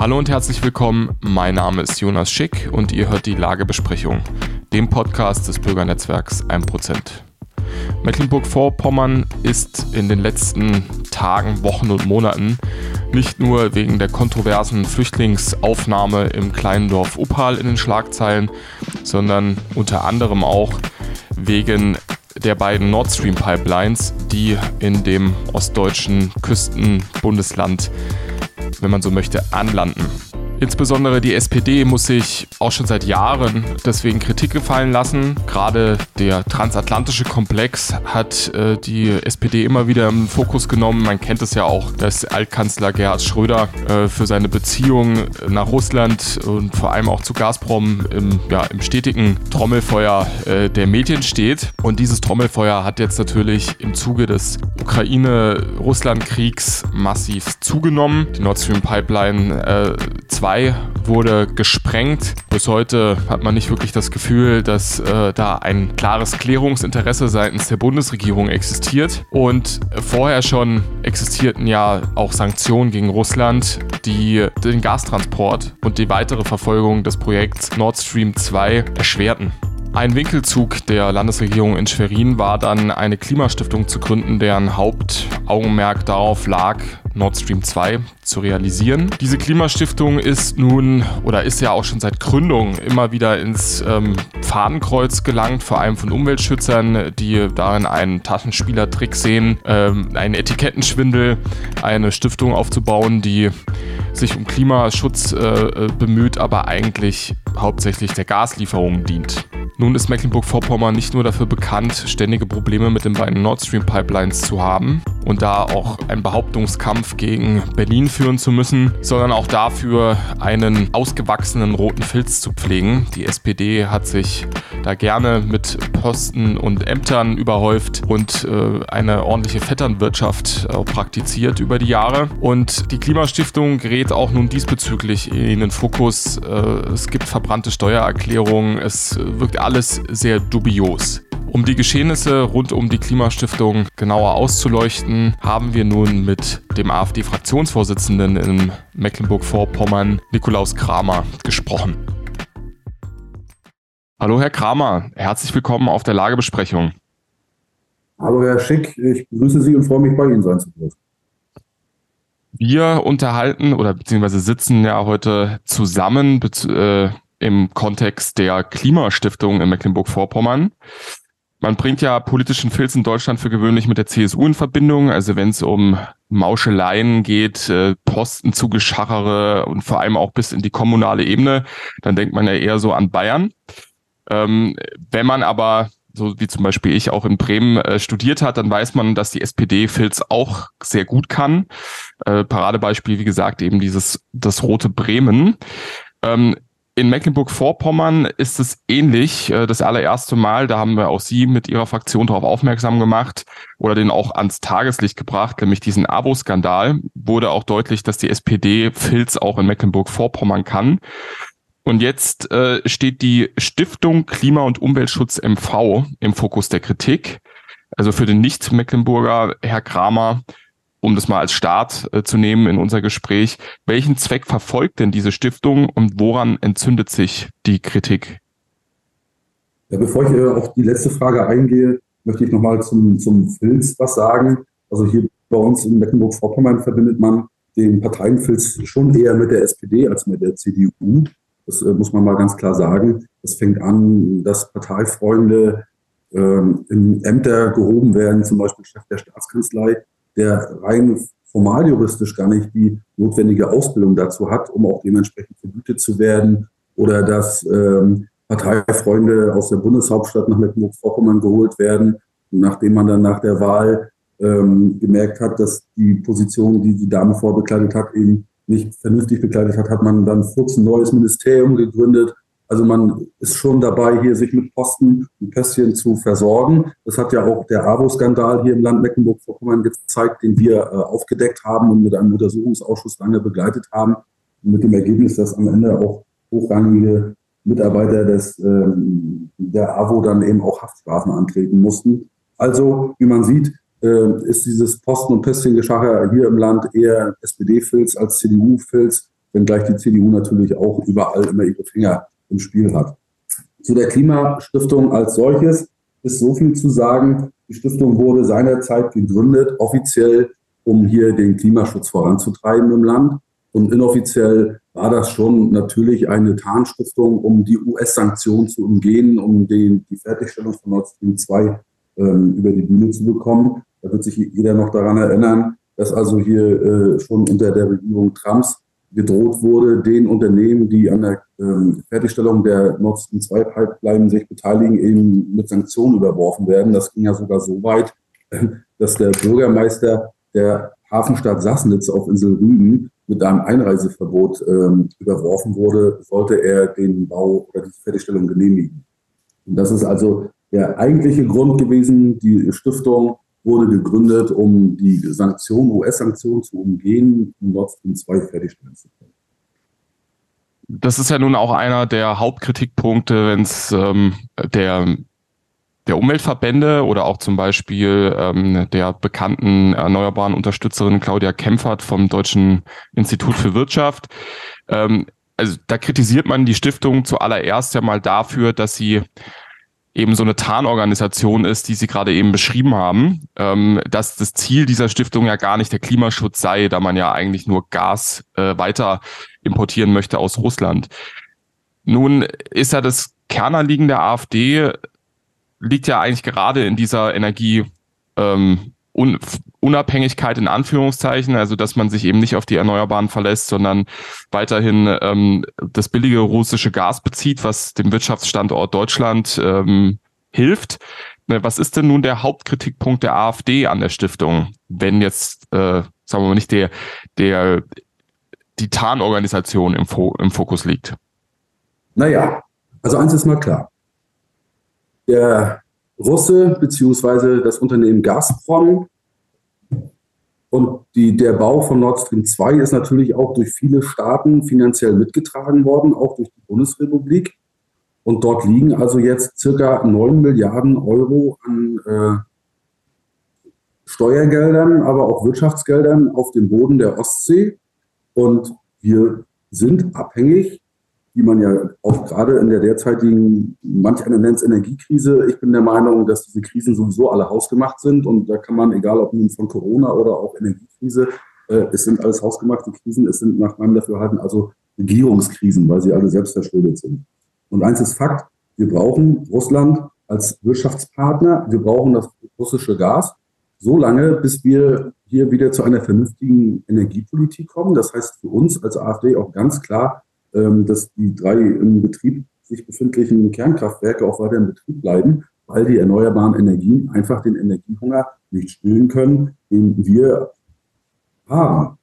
Hallo und herzlich willkommen. Mein Name ist Jonas Schick und ihr hört die Lagebesprechung, dem Podcast des Bürgernetzwerks 1%. Mecklenburg-Vorpommern ist in den letzten Tagen, Wochen und Monaten nicht nur wegen der kontroversen Flüchtlingsaufnahme im kleinen Dorf Uppal in den Schlagzeilen, sondern unter anderem auch wegen der beiden Nord Stream Pipelines, die in dem ostdeutschen Küstenbundesland wenn man so möchte, anlanden. Insbesondere die SPD muss sich auch schon seit Jahren deswegen Kritik gefallen lassen. Gerade der transatlantische Komplex hat äh, die SPD immer wieder im Fokus genommen. Man kennt es ja auch, dass Altkanzler Gerhard Schröder äh, für seine Beziehung nach Russland und vor allem auch zu Gazprom im, ja, im stetigen Trommelfeuer äh, der Medien steht. Und dieses Trommelfeuer hat jetzt natürlich im Zuge des Ukraine-Russland-Kriegs massiv zugenommen. Die Nord Stream Pipeline 2 2 wurde gesprengt. Bis heute hat man nicht wirklich das Gefühl, dass äh, da ein klares Klärungsinteresse seitens der Bundesregierung existiert. Und vorher schon existierten ja auch Sanktionen gegen Russland, die den Gastransport und die weitere Verfolgung des Projekts Nord Stream 2 erschwerten. Ein Winkelzug der Landesregierung in Schwerin war dann eine Klimastiftung zu gründen, deren Hauptaugenmerk darauf lag, Nord Stream 2 zu realisieren. Diese Klimastiftung ist nun oder ist ja auch schon seit Gründung immer wieder ins ähm, Fadenkreuz gelangt, vor allem von Umweltschützern, die darin einen Taschenspielertrick sehen, ähm, einen Etikettenschwindel, eine Stiftung aufzubauen, die sich um Klimaschutz äh, äh bemüht, aber eigentlich hauptsächlich der Gaslieferung dient. Nun ist Mecklenburg-Vorpommern nicht nur dafür bekannt, ständige Probleme mit den beiden Nord Stream Pipelines zu haben und da auch einen Behauptungskampf gegen Berlin führen zu müssen, sondern auch dafür, einen ausgewachsenen roten Filz zu pflegen. Die SPD hat sich da gerne mit Posten und Ämtern überhäuft und äh, eine ordentliche Vetternwirtschaft äh, praktiziert über die Jahre. Und die Klimastiftung gerät auch nun diesbezüglich in den Fokus. Äh, es gibt verbrannte Steuererklärungen, es wirkt alles alles sehr dubios. Um die Geschehnisse rund um die Klimastiftung genauer auszuleuchten, haben wir nun mit dem AfD-Fraktionsvorsitzenden in Mecklenburg-Vorpommern, Nikolaus Kramer, gesprochen. Hallo Herr Kramer, herzlich willkommen auf der Lagebesprechung. Hallo Herr Schick, ich begrüße Sie und freue mich bei Ihnen sein zu dürfen. Wir unterhalten oder beziehungsweise sitzen ja heute zusammen äh, im Kontext der Klimastiftung in Mecklenburg-Vorpommern. Man bringt ja politischen Filz in Deutschland für gewöhnlich mit der CSU in Verbindung. Also wenn es um Mauscheleien geht, äh, Postenzugeschachere und vor allem auch bis in die kommunale Ebene, dann denkt man ja eher so an Bayern. Ähm, wenn man aber, so wie zum Beispiel ich auch in Bremen äh, studiert hat, dann weiß man, dass die SPD Filz auch sehr gut kann. Äh, Paradebeispiel, wie gesagt, eben dieses das rote Bremen. Ähm, in Mecklenburg-Vorpommern ist es ähnlich. Äh, das allererste Mal, da haben wir auch Sie mit Ihrer Fraktion darauf aufmerksam gemacht oder den auch ans Tageslicht gebracht, nämlich diesen Abo-Skandal, wurde auch deutlich, dass die SPD Filz auch in Mecklenburg-Vorpommern kann. Und jetzt äh, steht die Stiftung Klima- und Umweltschutz MV im Fokus der Kritik. Also für den Nicht-Mecklenburger Herr Kramer um das mal als Start äh, zu nehmen in unser Gespräch, welchen Zweck verfolgt denn diese Stiftung und woran entzündet sich die Kritik? Ja, bevor ich äh, auf die letzte Frage eingehe, möchte ich nochmal zum, zum Filz was sagen. Also hier bei uns in Mecklenburg-Vorpommern verbindet man den Parteienfilz schon eher mit der SPD als mit der CDU. Das äh, muss man mal ganz klar sagen. Das fängt an, dass Parteifreunde ähm, in Ämter gehoben werden, zum Beispiel Chef der Staatskanzlei, der rein formal juristisch gar nicht die notwendige Ausbildung dazu hat, um auch dementsprechend vergütet zu werden oder dass ähm, Parteifreunde aus der Bundeshauptstadt nach Mecklenburg-Vorpommern geholt werden, nachdem man dann nach der Wahl ähm, gemerkt hat, dass die Position, die die Dame vorbekleidet hat, eben nicht vernünftig bekleidet hat, hat man dann kurz ein neues Ministerium gegründet also man ist schon dabei, hier sich mit Posten und Pässchen zu versorgen. Das hat ja auch der AWO-Skandal hier im Land Mecklenburg-Vorpommern gezeigt, den wir äh, aufgedeckt haben und mit einem Untersuchungsausschuss lange begleitet haben. mit dem Ergebnis, dass am Ende auch hochrangige Mitarbeiter des, ähm, der AWO dann eben auch Haftstrafen antreten mussten. Also, wie man sieht, äh, ist dieses Posten- und Pässchengeschacher hier im Land eher SPD-Filz als CDU-Filz wenngleich die CDU natürlich auch überall immer ihre Finger im Spiel hat. Zu der Klimastiftung als solches ist so viel zu sagen. Die Stiftung wurde seinerzeit gegründet, offiziell, um hier den Klimaschutz voranzutreiben im Land. Und inoffiziell war das schon natürlich eine Tarnstiftung, um die US-Sanktionen zu umgehen, um den, die Fertigstellung von Nord Stream 2 ähm, über die Bühne zu bekommen. Da wird sich jeder noch daran erinnern, dass also hier äh, schon unter der Regierung Trumps gedroht wurde, den Unternehmen, die an der ähm, Fertigstellung der Nord Stream 2 Pipeline sich beteiligen, eben mit Sanktionen überworfen werden. Das ging ja sogar so weit, dass der Bürgermeister der Hafenstadt Sassnitz auf Insel Rügen mit einem Einreiseverbot ähm, überworfen wurde, sollte er den Bau oder die Fertigstellung genehmigen. Und das ist also der eigentliche Grund gewesen. Die Stiftung wurde gegründet, um die Sanktionen, US-Sanktionen zu umgehen, um Nord Stream 2 fertigstellen zu können. Das ist ja nun auch einer der Hauptkritikpunkte, wenn es ähm, der der Umweltverbände oder auch zum Beispiel ähm, der bekannten erneuerbaren Unterstützerin Claudia Kempfert vom Deutschen Institut für Wirtschaft. Ähm, also da kritisiert man die Stiftung zuallererst ja mal dafür, dass sie eben so eine Tarnorganisation ist, die Sie gerade eben beschrieben haben, ähm, dass das Ziel dieser Stiftung ja gar nicht der Klimaschutz sei, da man ja eigentlich nur Gas äh, weiter importieren möchte aus Russland. Nun ist ja das Kernanliegen der AfD liegt ja eigentlich gerade in dieser Energie ähm, Un Unabhängigkeit in Anführungszeichen, also dass man sich eben nicht auf die Erneuerbaren verlässt, sondern weiterhin ähm, das billige russische Gas bezieht, was dem Wirtschaftsstandort Deutschland ähm, hilft. Ne, was ist denn nun der Hauptkritikpunkt der AfD an der Stiftung, wenn jetzt, äh, sagen wir mal nicht der, der die Tarnorganisation im, Fo im Fokus liegt? Naja, also eins ist mal klar. Der Russe beziehungsweise das Unternehmen Gazprom. Und die, der Bau von Nord Stream 2 ist natürlich auch durch viele Staaten finanziell mitgetragen worden, auch durch die Bundesrepublik. Und dort liegen also jetzt circa 9 Milliarden Euro an äh, Steuergeldern, aber auch Wirtschaftsgeldern auf dem Boden der Ostsee. Und wir sind abhängig die man ja auch gerade in der derzeitigen, manch einer nennt es Energiekrise. Ich bin der Meinung, dass diese Krisen sowieso alle hausgemacht sind und da kann man, egal ob nun von Corona oder auch Energiekrise, äh, es sind alles hausgemachte Krisen, es sind nach meinem Dafürhalten also Regierungskrisen, weil sie alle selbst verschuldet sind. Und eins ist Fakt, wir brauchen Russland als Wirtschaftspartner, wir brauchen das russische Gas, so lange, bis wir hier wieder zu einer vernünftigen Energiepolitik kommen. Das heißt für uns als AfD auch ganz klar, dass die drei im Betrieb sich befindlichen Kernkraftwerke auch weiter in Betrieb bleiben, weil die erneuerbaren Energien einfach den Energiehunger nicht stillen können, den wir haben.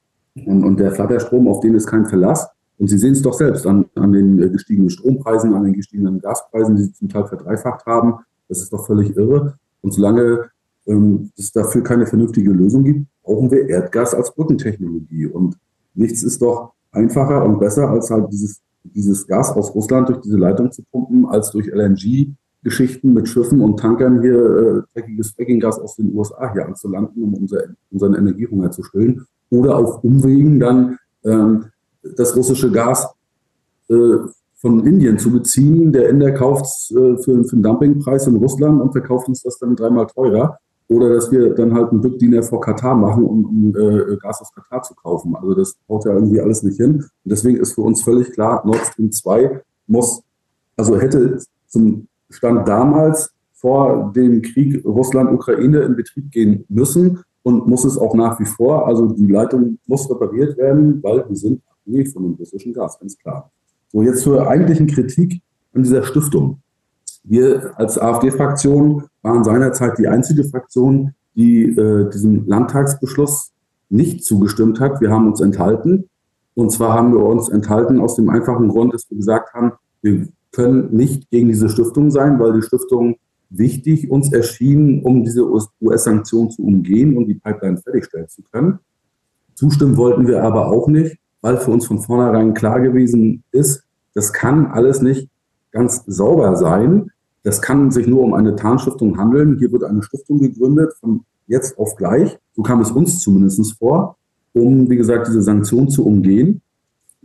Und, und der Flatterstrom, auf den ist kein Verlass. Und Sie sehen es doch selbst an, an den äh, gestiegenen Strompreisen, an den gestiegenen Gaspreisen, die Sie zum Teil verdreifacht haben. Das ist doch völlig irre. Und solange ähm, es dafür keine vernünftige Lösung gibt, brauchen wir Erdgas als Brückentechnologie. Und nichts ist doch einfacher und besser, als halt dieses, dieses Gas aus Russland durch diese Leitung zu pumpen, als durch LNG-Geschichten mit Schiffen und Tankern hier äh, dreckiges Frackinggas aus den USA hier anzulanden, um unser, unseren Energiehunger zu stillen. Oder auf Umwegen dann ähm, das russische Gas äh, von Indien zu beziehen. Der Inder kauft es äh, für, für einen Dumpingpreis in Russland und verkauft uns das dann dreimal teurer. Oder dass wir dann halt einen Rückdiener vor Katar machen, um, um äh, Gas aus Katar zu kaufen. Also das haut ja irgendwie alles nicht hin. Und deswegen ist für uns völlig klar, Nord Stream 2 muss, also hätte zum Stand damals vor dem Krieg Russland-Ukraine in Betrieb gehen müssen und muss es auch nach wie vor. Also die Leitung muss repariert werden, weil wir sind abhängig von dem russischen Gas, ganz klar. So, jetzt zur eigentlichen Kritik an dieser Stiftung. Wir als AfD-Fraktion waren seinerzeit die einzige Fraktion, die äh, diesem Landtagsbeschluss nicht zugestimmt hat. Wir haben uns enthalten. Und zwar haben wir uns enthalten aus dem einfachen Grund, dass wir gesagt haben, wir können nicht gegen diese Stiftung sein, weil die Stiftung wichtig uns erschien, um diese US-Sanktionen zu umgehen und die Pipeline fertigstellen zu können. Zustimmen wollten wir aber auch nicht, weil für uns von vornherein klar gewesen ist, das kann alles nicht ganz sauber sein. Das kann sich nur um eine Tarnstiftung handeln. Hier wird eine Stiftung gegründet von jetzt auf gleich. So kam es uns zumindest vor, um, wie gesagt, diese Sanktionen zu umgehen.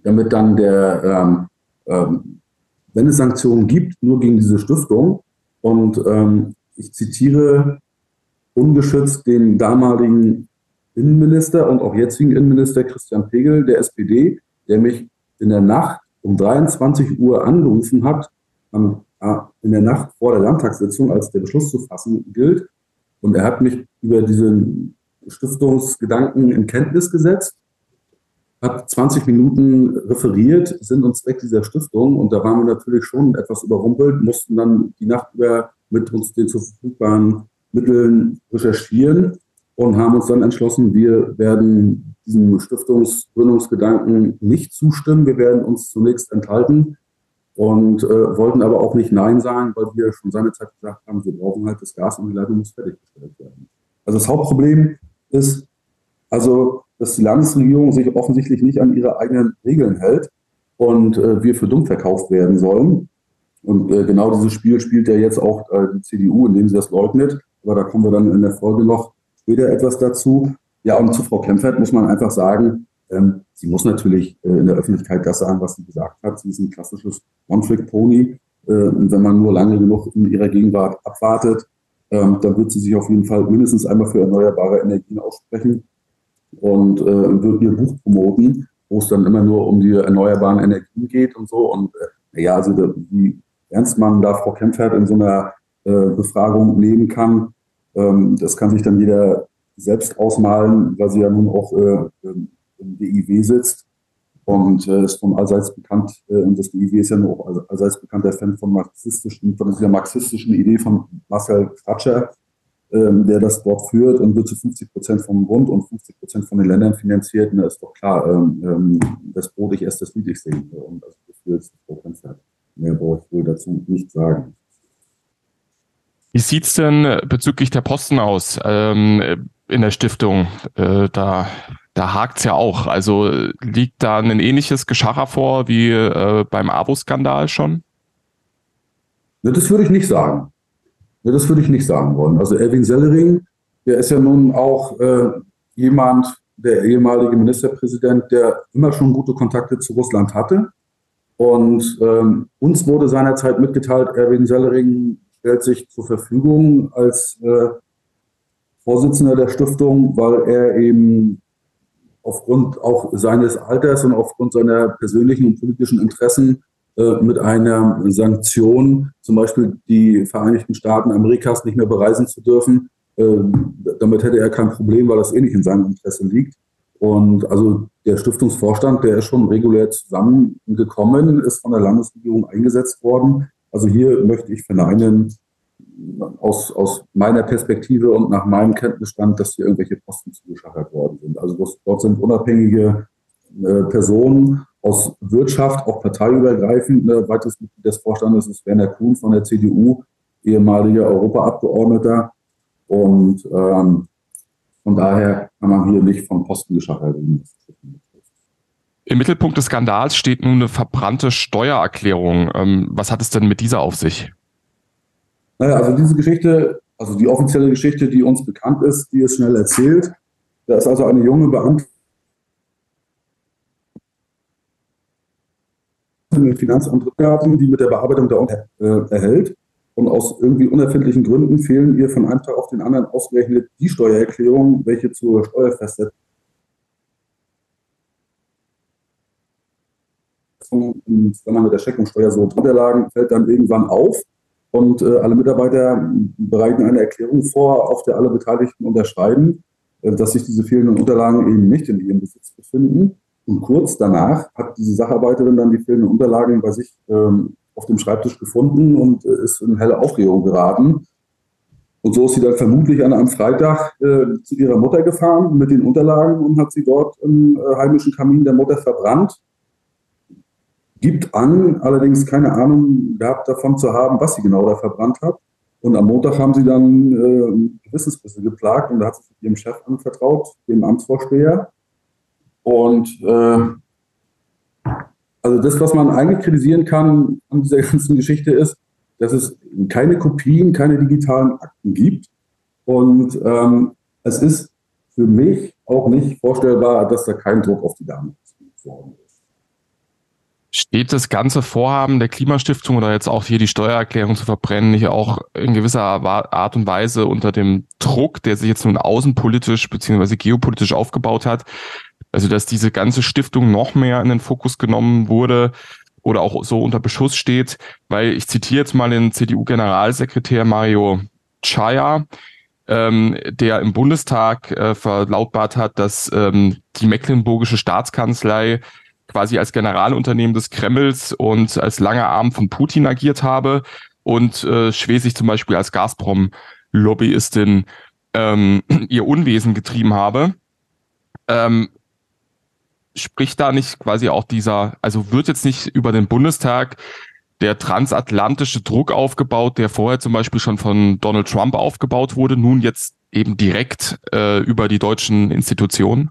damit dann der, ähm, ähm, wenn es Sanktionen gibt, nur gegen diese Stiftung. Und ähm, ich zitiere ungeschützt den damaligen Innenminister und auch jetzigen Innenminister Christian Pegel der SPD, der mich in der Nacht um 23 Uhr angerufen hat, in der Nacht vor der Landtagssitzung, als der Beschluss zu fassen gilt. Und er hat mich über diesen Stiftungsgedanken in Kenntnis gesetzt, hat 20 Minuten referiert, Sinn und Zweck dieser Stiftung. Und da waren wir natürlich schon etwas überrumpelt, mussten dann die Nacht über mit uns den zu verfügbaren Mitteln recherchieren und haben uns dann entschlossen, wir werden diesem Stiftungsgründungsgedanken nicht zustimmen. Wir werden uns zunächst enthalten und äh, wollten aber auch nicht Nein sagen, weil wir schon seinerzeit gesagt haben, wir brauchen halt das Gas und die Leitung muss fertiggestellt werden. Also das Hauptproblem ist, also, dass die Landesregierung sich offensichtlich nicht an ihre eigenen Regeln hält und äh, wir für dumm verkauft werden sollen. Und äh, genau dieses Spiel spielt ja jetzt auch äh, die CDU, indem sie das leugnet. Aber da kommen wir dann in der Folge noch später etwas dazu. Ja, und zu Frau Kempfert muss man einfach sagen, ähm, sie muss natürlich äh, in der Öffentlichkeit das sagen, was sie gesagt hat. Sie ist ein klassisches One-Trick-Pony. Äh, wenn man nur lange genug in ihrer Gegenwart abwartet, ähm, dann wird sie sich auf jeden Fall mindestens einmal für erneuerbare Energien aussprechen und äh, wird ihr Buch promoten, wo es dann immer nur um die erneuerbaren Energien geht und so. Und äh, ja, also wie ernst man da Frau Kempfert in so einer äh, Befragung nehmen kann, ähm, das kann sich dann jeder selbst ausmalen, weil sie ja nun auch äh, im DIW sitzt und äh, ist von allseits bekannt, äh, und das DIW ist ja nur allseits bekannter Fan von marxistischen, von dieser marxistischen Idee von Marcel Fratscher, ähm, der das dort führt und wird zu 50 Prozent vom Bund und 50 Prozent von den Ländern finanziert. Und da ist doch klar, ähm, ähm das Brot ich erst das Lied. Und das ist Prozent. Mehr brauche ich wohl dazu nicht sagen. Wie sieht's denn bezüglich der Posten aus ähm, in der Stiftung? Äh, da da hakt's ja auch. Also liegt da ein ähnliches Geschacher vor wie äh, beim AWO-Skandal schon? Das würde ich nicht sagen. Das würde ich nicht sagen wollen. Also Erwin Sellering, der ist ja nun auch äh, jemand, der ehemalige Ministerpräsident, der immer schon gute Kontakte zu Russland hatte. Und ähm, uns wurde seinerzeit mitgeteilt, Erwin Sellering stellt sich zur Verfügung als äh, Vorsitzender der Stiftung, weil er eben aufgrund auch seines Alters und aufgrund seiner persönlichen und politischen Interessen äh, mit einer Sanktion, zum Beispiel die Vereinigten Staaten Amerikas nicht mehr bereisen zu dürfen, äh, damit hätte er kein Problem, weil das eh nicht in seinem Interesse liegt. Und also der Stiftungsvorstand, der ist schon regulär zusammengekommen, ist von der Landesregierung eingesetzt worden. Also hier möchte ich verneinen, aus, aus meiner Perspektive und nach meinem Kenntnisstand, dass hier irgendwelche Posten zugeschachert worden sind. Also das, dort sind unabhängige äh, Personen aus Wirtschaft, auch parteiübergreifend. Ne, weiteres Mitglied des Vorstandes ist Werner Kuhn von der CDU, ehemaliger Europaabgeordneter. Und ähm, von daher kann man hier nicht von Posten geschachert reden. Im Mittelpunkt des Skandals steht nun eine verbrannte Steuererklärung. Ähm, was hat es denn mit dieser auf sich? Naja, also diese Geschichte, also die offizielle Geschichte, die uns bekannt ist, die ist schnell erzählt. Da ist also eine junge Beamte im Finanzamt Rückgaben, die mit der Bearbeitung der äh, erhält. Und aus irgendwie unerfindlichen Gründen fehlen ihr von einem Tag auf den anderen ausgerechnet die Steuererklärung, welche zur Steuerfestsetzung wenn man mit der Scheckungssteuer so drunter lagen, fällt dann irgendwann auf. Und äh, alle Mitarbeiter bereiten eine Erklärung vor, auf der alle Beteiligten unterschreiben, dass sich diese fehlenden Unterlagen eben nicht in ihrem Besitz befinden. Und kurz danach hat diese Sacharbeiterin dann die fehlenden Unterlagen bei sich ähm, auf dem Schreibtisch gefunden und äh, ist in helle Aufregung geraten. Und so ist sie dann vermutlich an einem Freitag äh, zu ihrer Mutter gefahren mit den Unterlagen und hat sie dort im äh, heimischen Kamin der Mutter verbrannt gibt an, allerdings keine Ahnung gehabt davon zu haben, was sie genau da verbrannt hat. Und am Montag haben sie dann äh, Gewissensbisse geplagt und da hat sie sich ihrem Chef anvertraut, dem Amtsvorsteher. Und äh, also das, was man eigentlich kritisieren kann an dieser ganzen Geschichte ist, dass es keine Kopien, keine digitalen Akten gibt. Und ähm, es ist für mich auch nicht vorstellbar, dass da kein Druck auf die Dame worden ist. Steht das ganze Vorhaben der Klimastiftung oder jetzt auch hier die Steuererklärung zu verbrennen nicht auch in gewisser Art und Weise unter dem Druck, der sich jetzt nun außenpolitisch beziehungsweise geopolitisch aufgebaut hat? Also, dass diese ganze Stiftung noch mehr in den Fokus genommen wurde oder auch so unter Beschuss steht, weil ich zitiere jetzt mal den CDU-Generalsekretär Mario Chaya, ähm, der im Bundestag äh, verlautbart hat, dass ähm, die mecklenburgische Staatskanzlei quasi als Generalunternehmen des Kremls und als langer Arm von Putin agiert habe und äh, Schwesig zum Beispiel als Gazprom-Lobbyistin ähm, ihr Unwesen getrieben habe. Ähm, spricht da nicht quasi auch dieser, also wird jetzt nicht über den Bundestag der transatlantische Druck aufgebaut, der vorher zum Beispiel schon von Donald Trump aufgebaut wurde, nun jetzt eben direkt äh, über die deutschen Institutionen?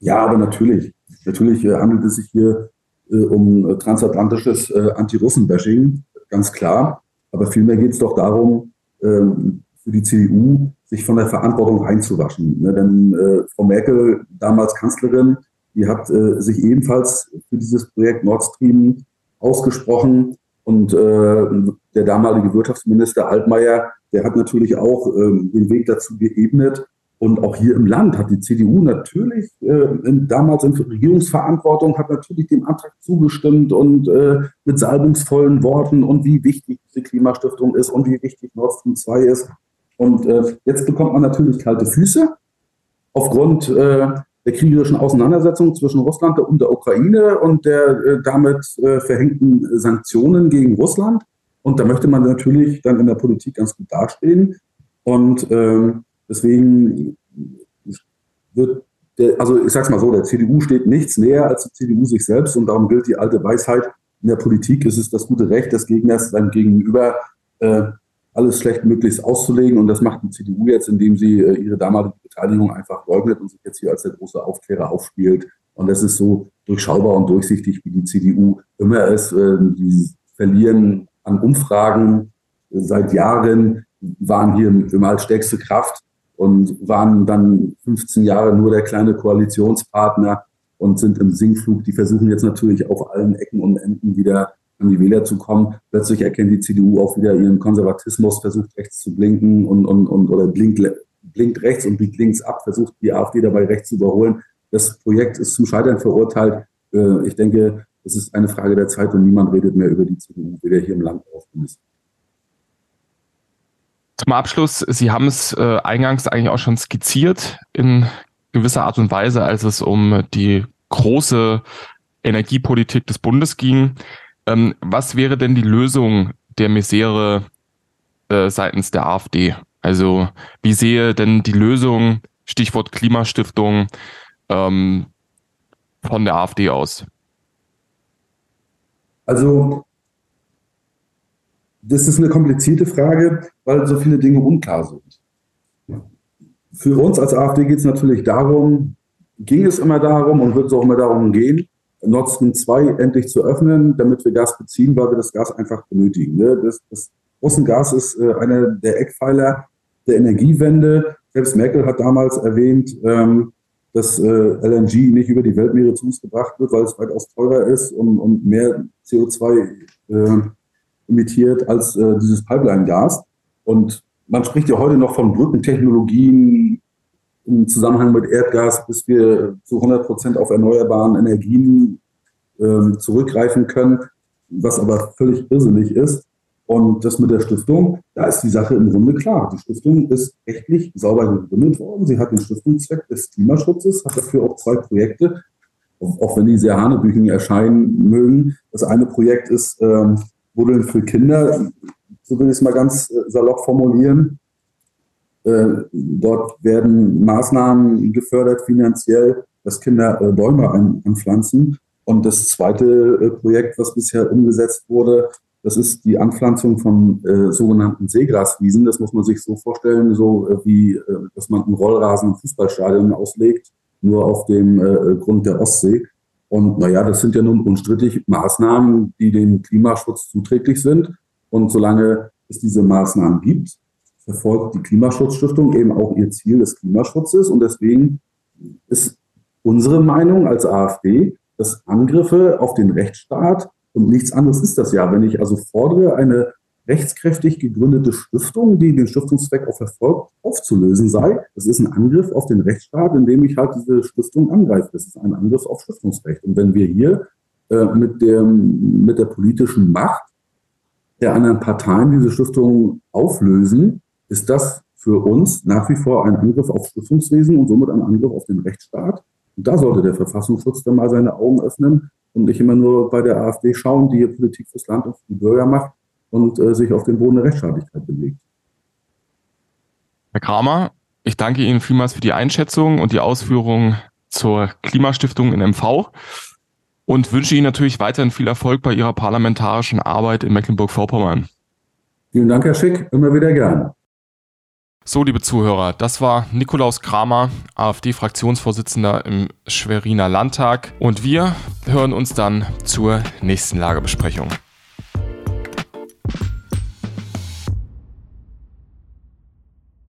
Ja, aber natürlich. Natürlich äh, handelt es sich hier äh, um äh, transatlantisches Anti-Russen-Bashing, ganz klar. Aber vielmehr geht es doch darum, ähm, für die CDU sich von der Verantwortung einzuwaschen. Ne? Denn Frau Merkel, damals Kanzlerin, die hat sich ebenfalls für dieses Projekt Nord Stream ausgesprochen. Und der damalige Wirtschaftsminister Altmaier, der hat natürlich auch äh, den Weg dazu geebnet. Und auch hier im Land hat die CDU natürlich äh, damals in Regierungsverantwortung, hat natürlich dem Antrag zugestimmt und äh, mit salbungsvollen Worten und wie wichtig diese Klimastiftung ist und wie wichtig Nord Stream 2 ist. Und äh, jetzt bekommt man natürlich kalte Füße aufgrund äh, der kriegerischen Auseinandersetzung zwischen Russland und der Ukraine und der äh, damit äh, verhängten Sanktionen gegen Russland. Und da möchte man natürlich dann in der Politik ganz gut dastehen. Und ähm, deswegen wird der, also ich sag's mal so, der CDU steht nichts näher als die CDU sich selbst und darum gilt die alte Weisheit, in der Politik ist es das gute Recht des Gegners, seinem Gegenüber äh, alles schlecht möglichst auszulegen. Und das macht die CDU jetzt, indem sie äh, ihre damalige Beteiligung einfach leugnet und sich jetzt hier als der große Aufklärer aufspielt. Und das ist so durchschaubar und durchsichtig, wie die CDU immer ist. Äh, die verlieren an Umfragen seit Jahren, waren hier immer als stärkste Kraft und waren dann 15 Jahre nur der kleine Koalitionspartner und sind im Sinkflug. Die versuchen jetzt natürlich auf allen Ecken und Enden wieder an die Wähler zu kommen. Plötzlich erkennt die CDU auch wieder ihren Konservatismus, versucht rechts zu blinken und, und, und oder blinkt, blinkt rechts und biegt links ab, versucht die AfD dabei rechts zu überholen. Das Projekt ist zum Scheitern verurteilt. Äh, ich denke, es ist eine Frage der Zeit und niemand redet mehr über die CDU, weder hier im Land noch auf Zum Abschluss, Sie haben es äh, eingangs eigentlich auch schon skizziert in gewisser Art und Weise, als es um die große Energiepolitik des Bundes ging. Ähm, was wäre denn die Lösung der Misere äh, seitens der AfD? Also wie sehe denn die Lösung, Stichwort Klimastiftung, ähm, von der AfD aus? Also das ist eine komplizierte Frage, weil so viele Dinge unklar sind. Für uns als AfD geht es natürlich darum, ging es immer darum und wird es auch immer darum gehen, Nord Stream 2 endlich zu öffnen, damit wir Gas beziehen, weil wir das Gas einfach benötigen. Ne? Das, das Russengas ist äh, einer der Eckpfeiler der Energiewende. Selbst Merkel hat damals erwähnt, ähm, dass äh, LNG nicht über die Weltmeere zu uns gebracht wird, weil es weitaus teurer ist und, und mehr CO2 äh, emittiert als äh, dieses Pipeline-Gas. Und man spricht ja heute noch von Brückentechnologien, im Zusammenhang mit Erdgas, bis wir zu 100 Prozent auf erneuerbaren Energien äh, zurückgreifen können, was aber völlig irrsinnig ist. Und das mit der Stiftung, da ist die Sache im Grunde klar. Die Stiftung ist rechtlich sauber gegründet worden. Sie hat den Stiftungszweck des Klimaschutzes, hat dafür auch zwei Projekte, auch wenn die sehr hanebüchen erscheinen mögen. Das eine Projekt ist ähm, Buddeln für Kinder, so will ich es mal ganz äh, salopp formulieren. Äh, dort werden Maßnahmen gefördert finanziell, dass Kinder äh, Bäume anpflanzen. Und das zweite Projekt, was bisher umgesetzt wurde, das ist die Anpflanzung von äh, sogenannten Seegraswiesen. Das muss man sich so vorstellen, so äh, wie, äh, dass man einen Rollrasen im Fußballstadion auslegt, nur auf dem Grund der Ostsee. Und naja, das sind ja nun unstrittig Maßnahmen, die dem Klimaschutz zuträglich sind. Und solange es diese Maßnahmen gibt, verfolgt die Klimaschutzstiftung eben auch ihr Ziel des Klimaschutzes. Und deswegen ist unsere Meinung als AfD, dass Angriffe auf den Rechtsstaat und nichts anderes ist das ja, wenn ich also fordere, eine rechtskräftig gegründete Stiftung, die den Stiftungszweck auch verfolgt, aufzulösen sei. Das ist ein Angriff auf den Rechtsstaat, indem ich halt diese Stiftung angreife. Das ist ein Angriff auf Stiftungsrecht. Und wenn wir hier äh, mit, dem, mit der politischen Macht der anderen Parteien diese Stiftung auflösen, ist das für uns nach wie vor ein Angriff auf Stiftungswesen und somit ein Angriff auf den Rechtsstaat. Und da sollte der Verfassungsschutz dann mal seine Augen öffnen und nicht immer nur bei der AfD schauen, die hier Politik fürs Land und für die Bürger macht und äh, sich auf den Boden der Rechtsstaatlichkeit bewegt. Herr Kramer, ich danke Ihnen vielmals für die Einschätzung und die Ausführungen zur Klimastiftung in MV und wünsche Ihnen natürlich weiterhin viel Erfolg bei Ihrer parlamentarischen Arbeit in Mecklenburg-Vorpommern. Vielen Dank, Herr Schick, immer wieder gerne. So, liebe Zuhörer, das war Nikolaus Kramer, AfD-Fraktionsvorsitzender im Schweriner Landtag. Und wir hören uns dann zur nächsten Lagebesprechung.